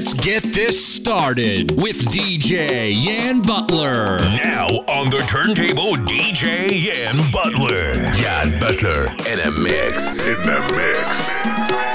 Let's get this started with DJ Yan Butler. Now on the turntable, DJ Yan Butler. Yan Butler in a mix. In the mix.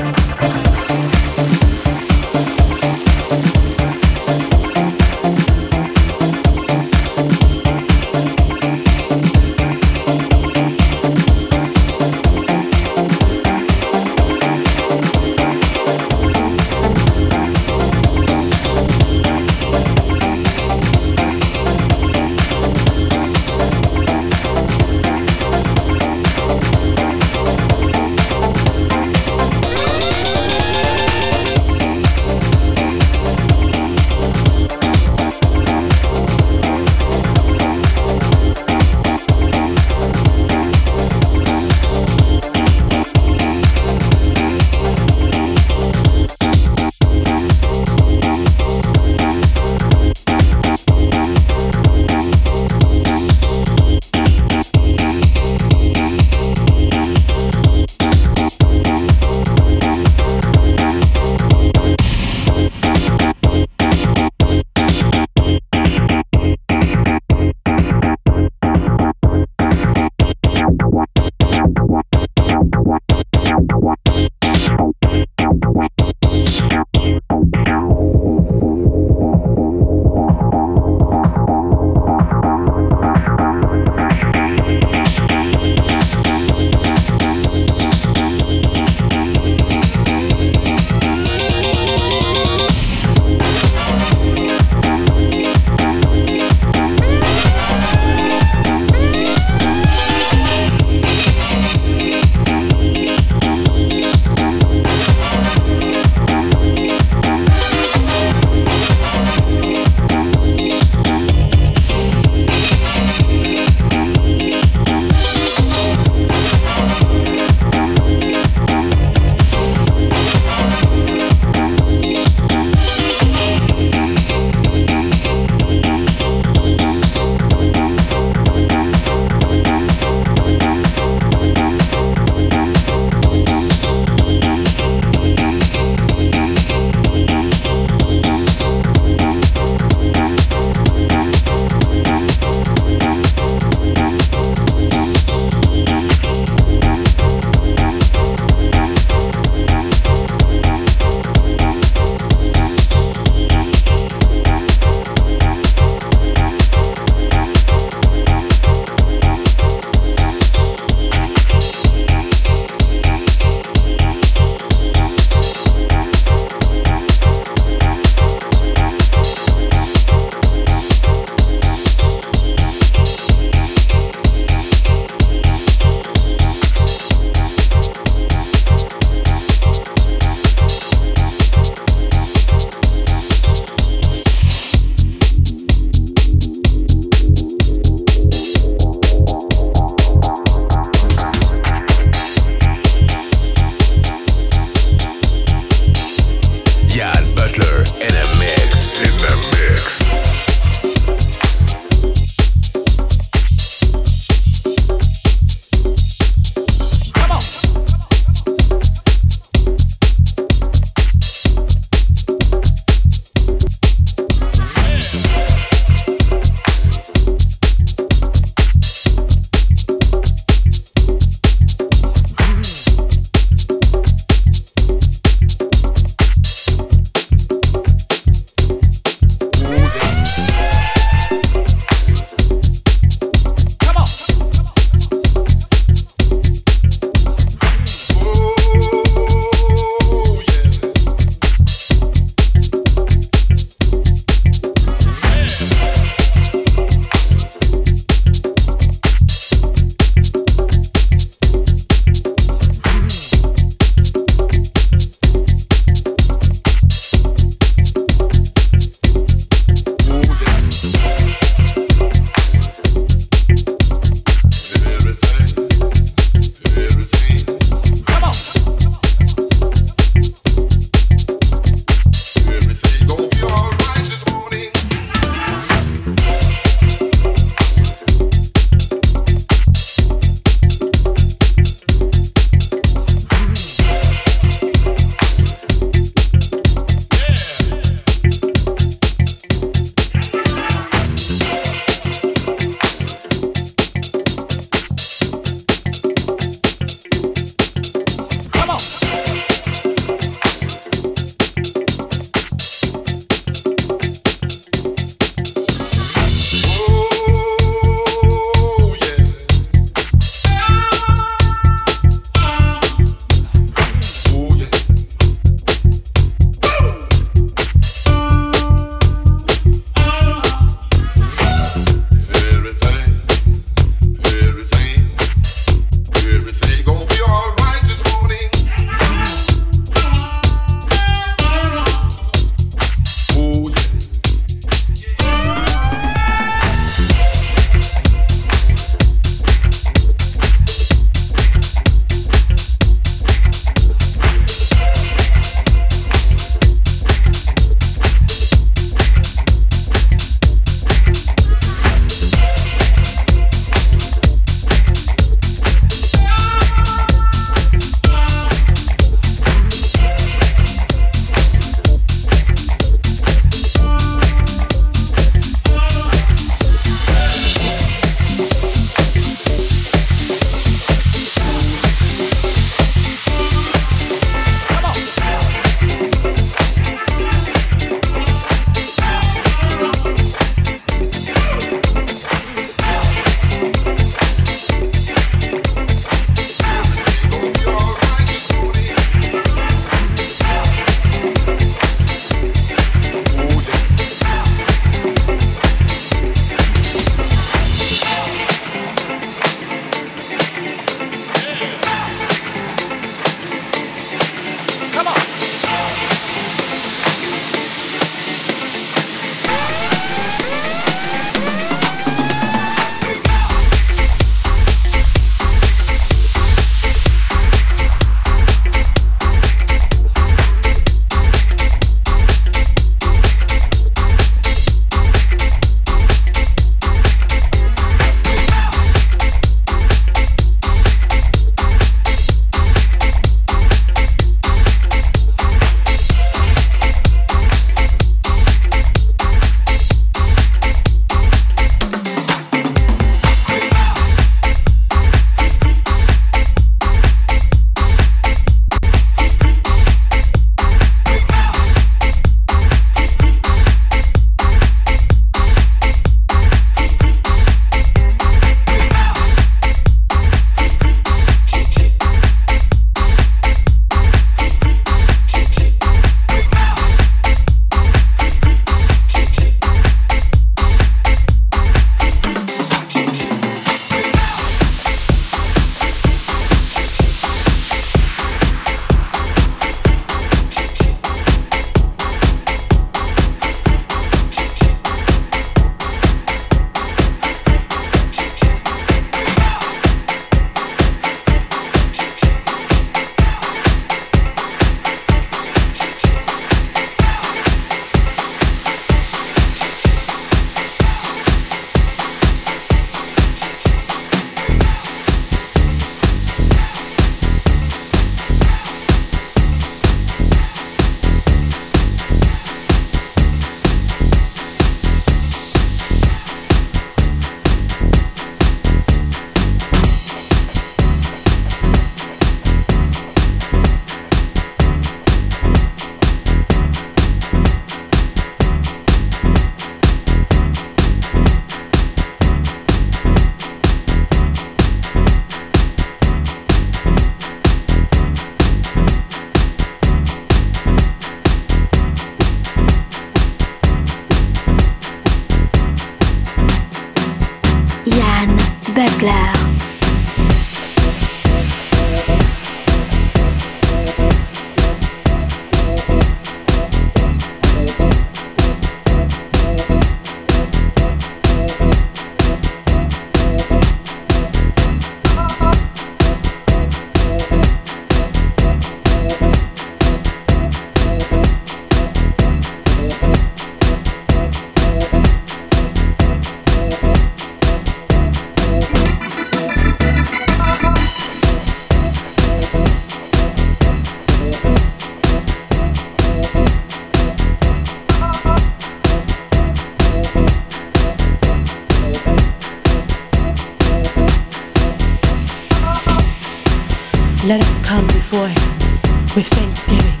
With thanksgiving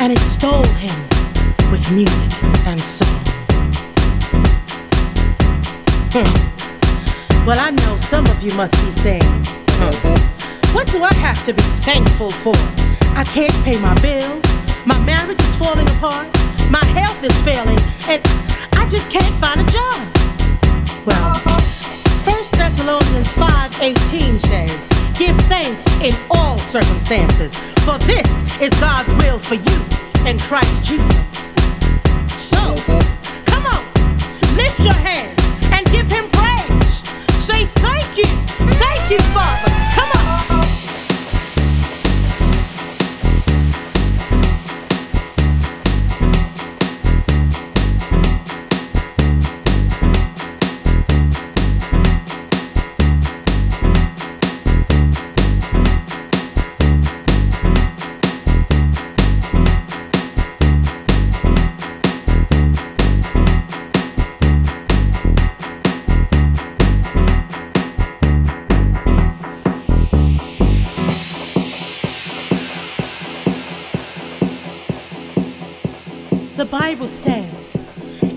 and extol him with music and song. Hmm. Well, I know some of you must be saying, hmm, what do I have to be thankful for? I can't pay my bills, my marriage is falling apart, my health is failing, and I just can't find a job. Well, 1 Thessalonians 5:18 says, "Give thanks in all circumstances, for this is God's will for you in Christ Jesus." So, come on, lift your hands Bible says,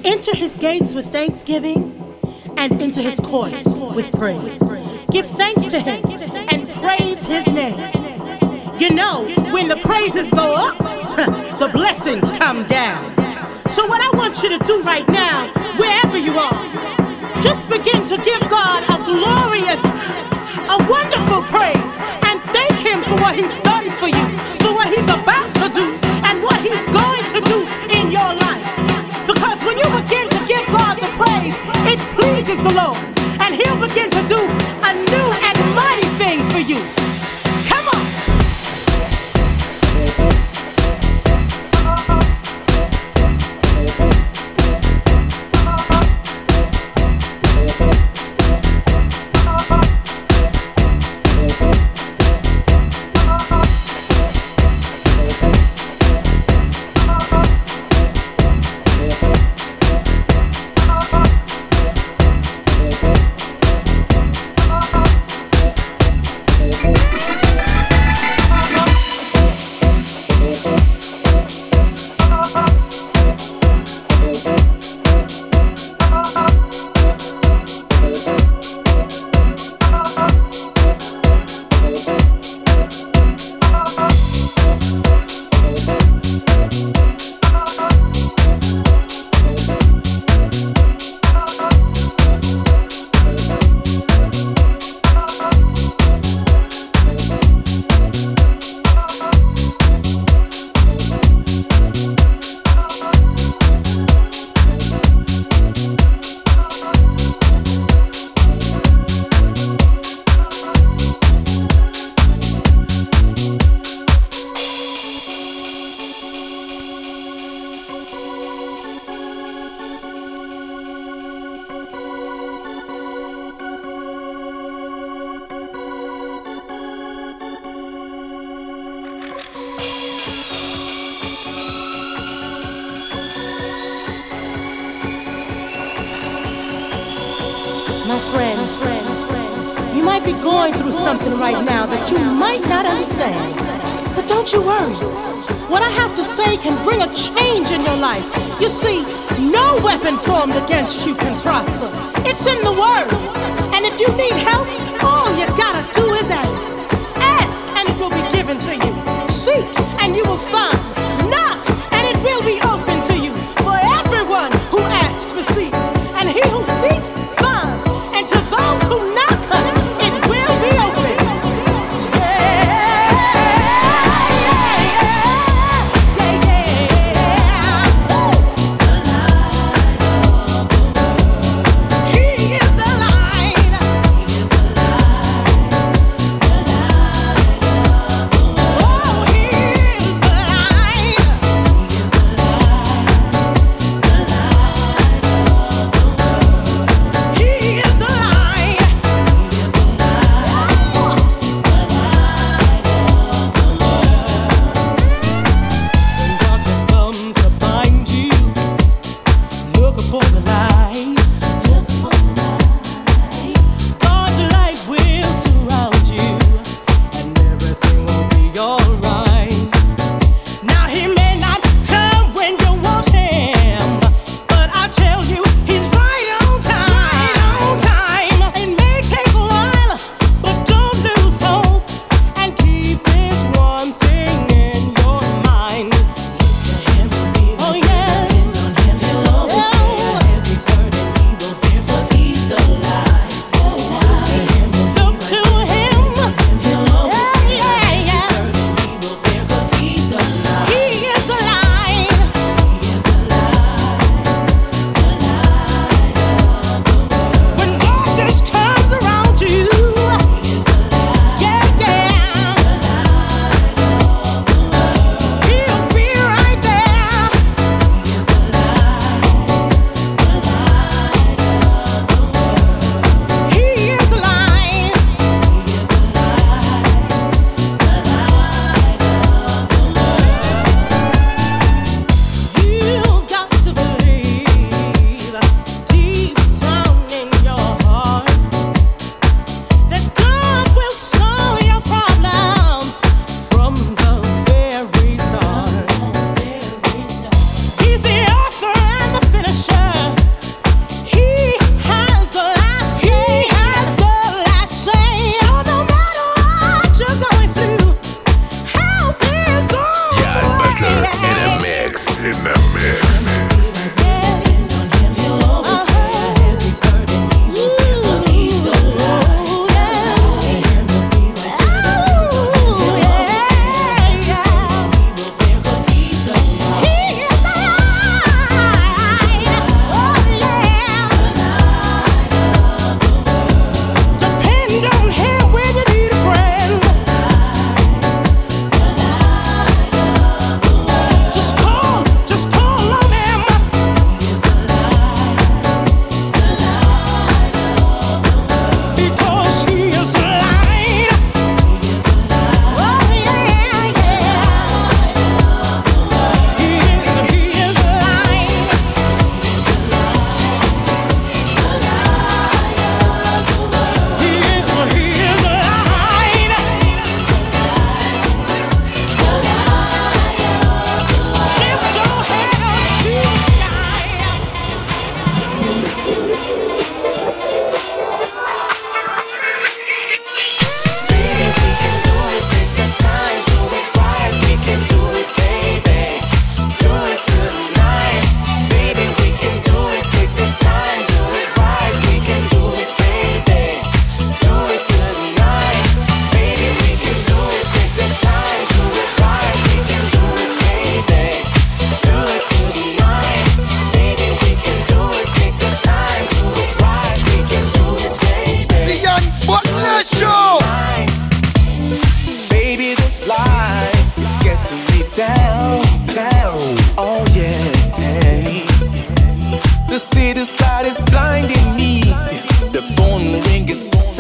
enter his gates with thanksgiving and into his courts with praise. Give thanks to him and praise his name. You know, when the praises go up, the blessings come down. So, what I want you to do right now, wherever you are, just begin to give God a glorious, a wonderful praise and thank him for what he's done for you, for what he's about to do, what he's going to do in your life. Because when you begin to give God the praise, it pleases the Lord. And he'll begin to do a new and mighty thing for you.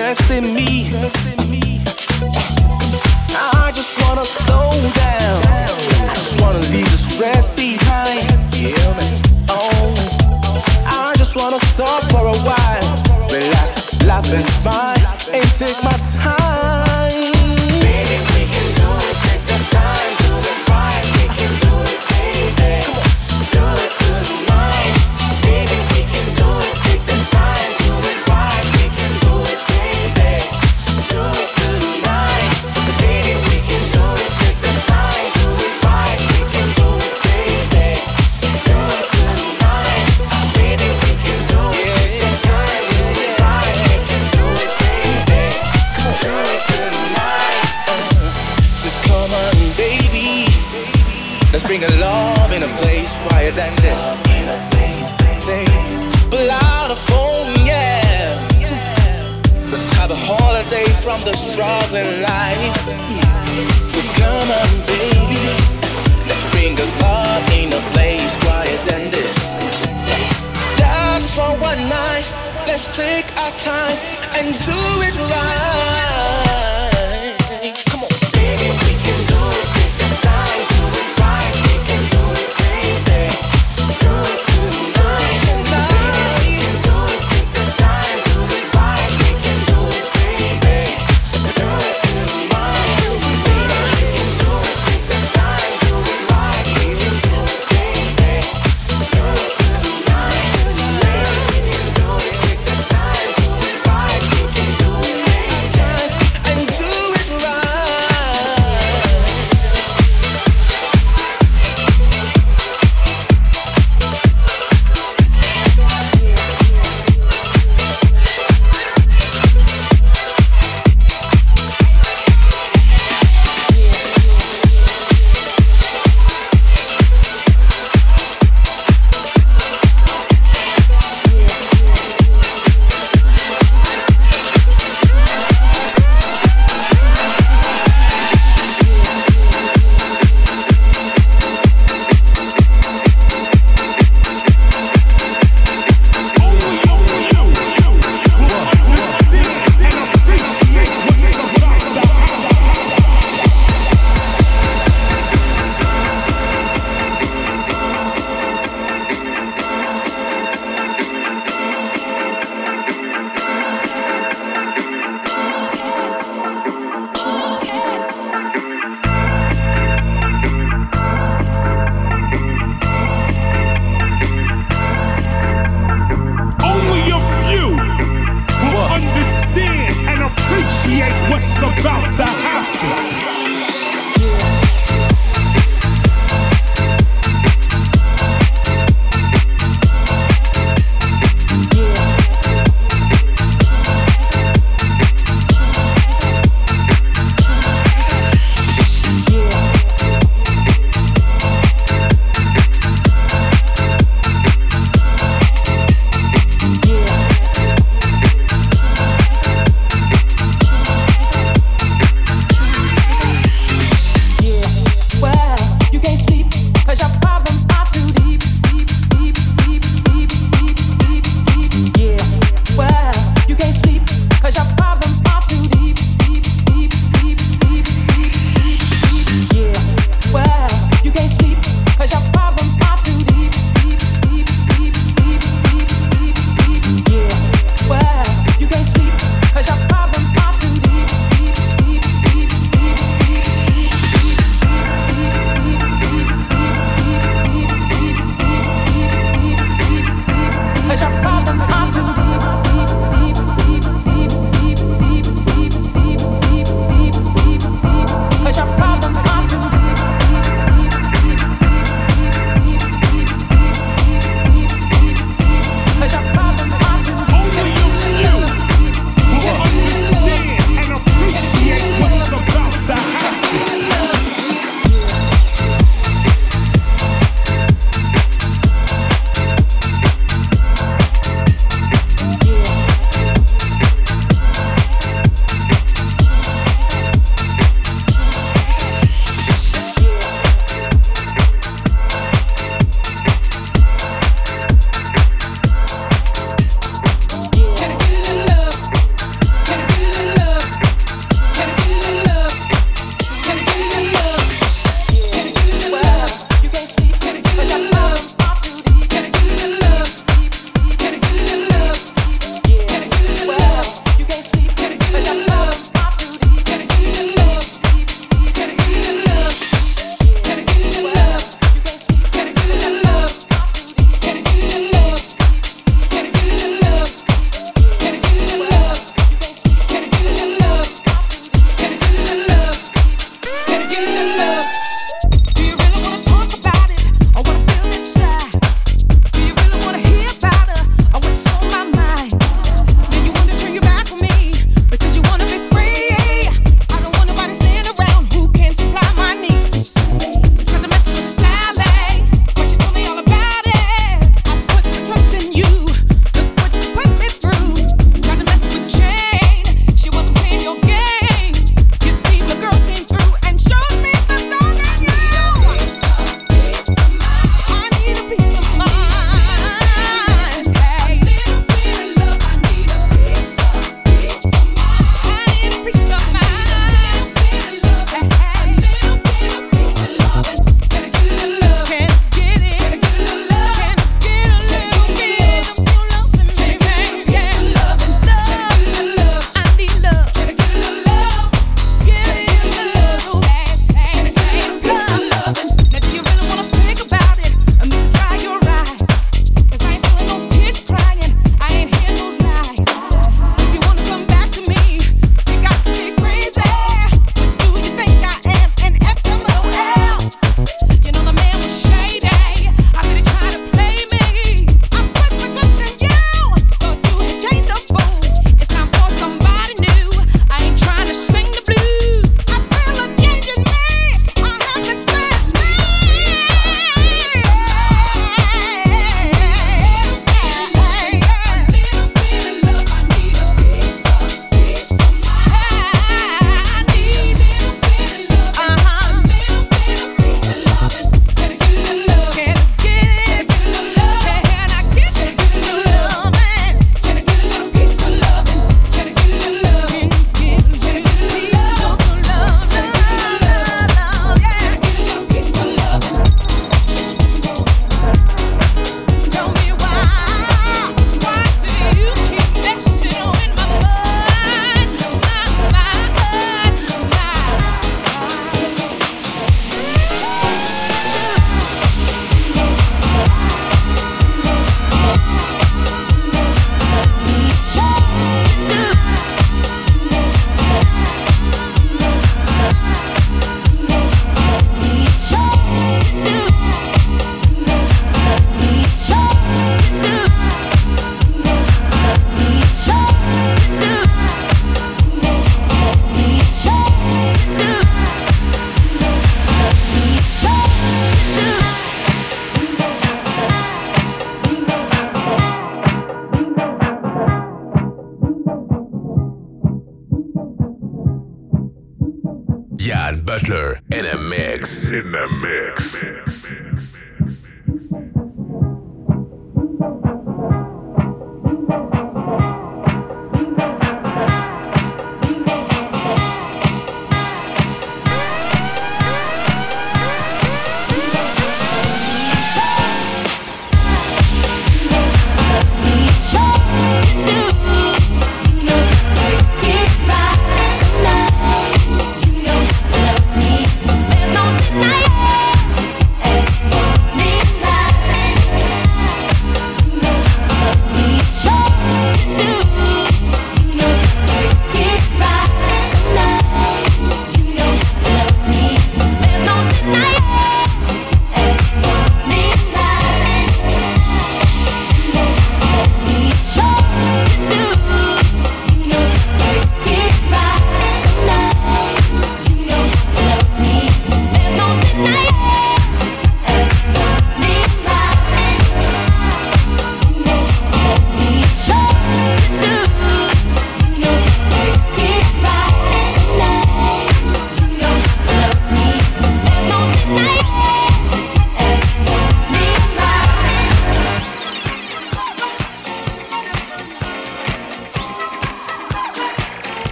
sexy me. I just wanna slow down. I just wanna leave the stress behind. Oh, I just wanna stop for a while, relax, laugh and smile, and take my time.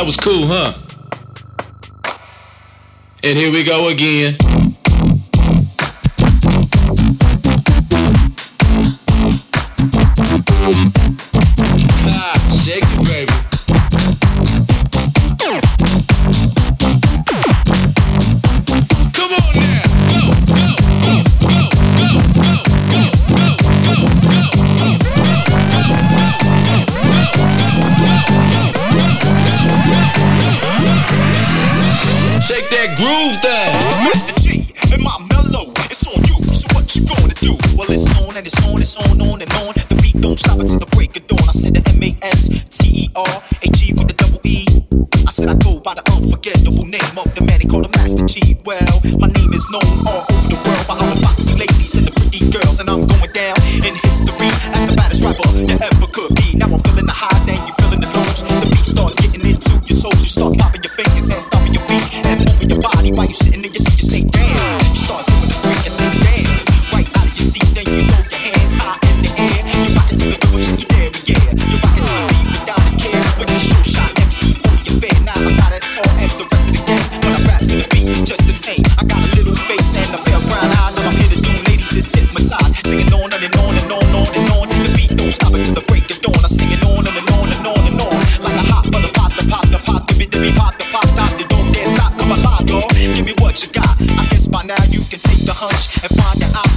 That was cool, huh? And here we go again. what you got. I guess by now you can take the hunch and find out.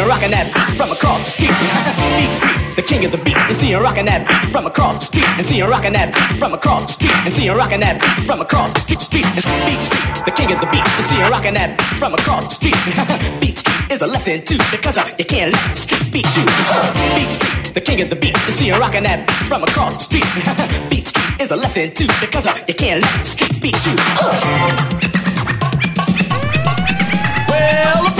see him rocking that from across the street. Beat street, the king of the beat. And see him rocking that from across the street. And see him rocking that from across the street. And see him rocking that from across the street. Street and beat street, the king of the beat. And see him rocking that from across the street. beat street is a lesson too because uh, you can't let the streets beat you. beat street, the king of the beat. And see him rocking that from across the street. beat street is a lesson too because uh, you can't let the streets beat you. well.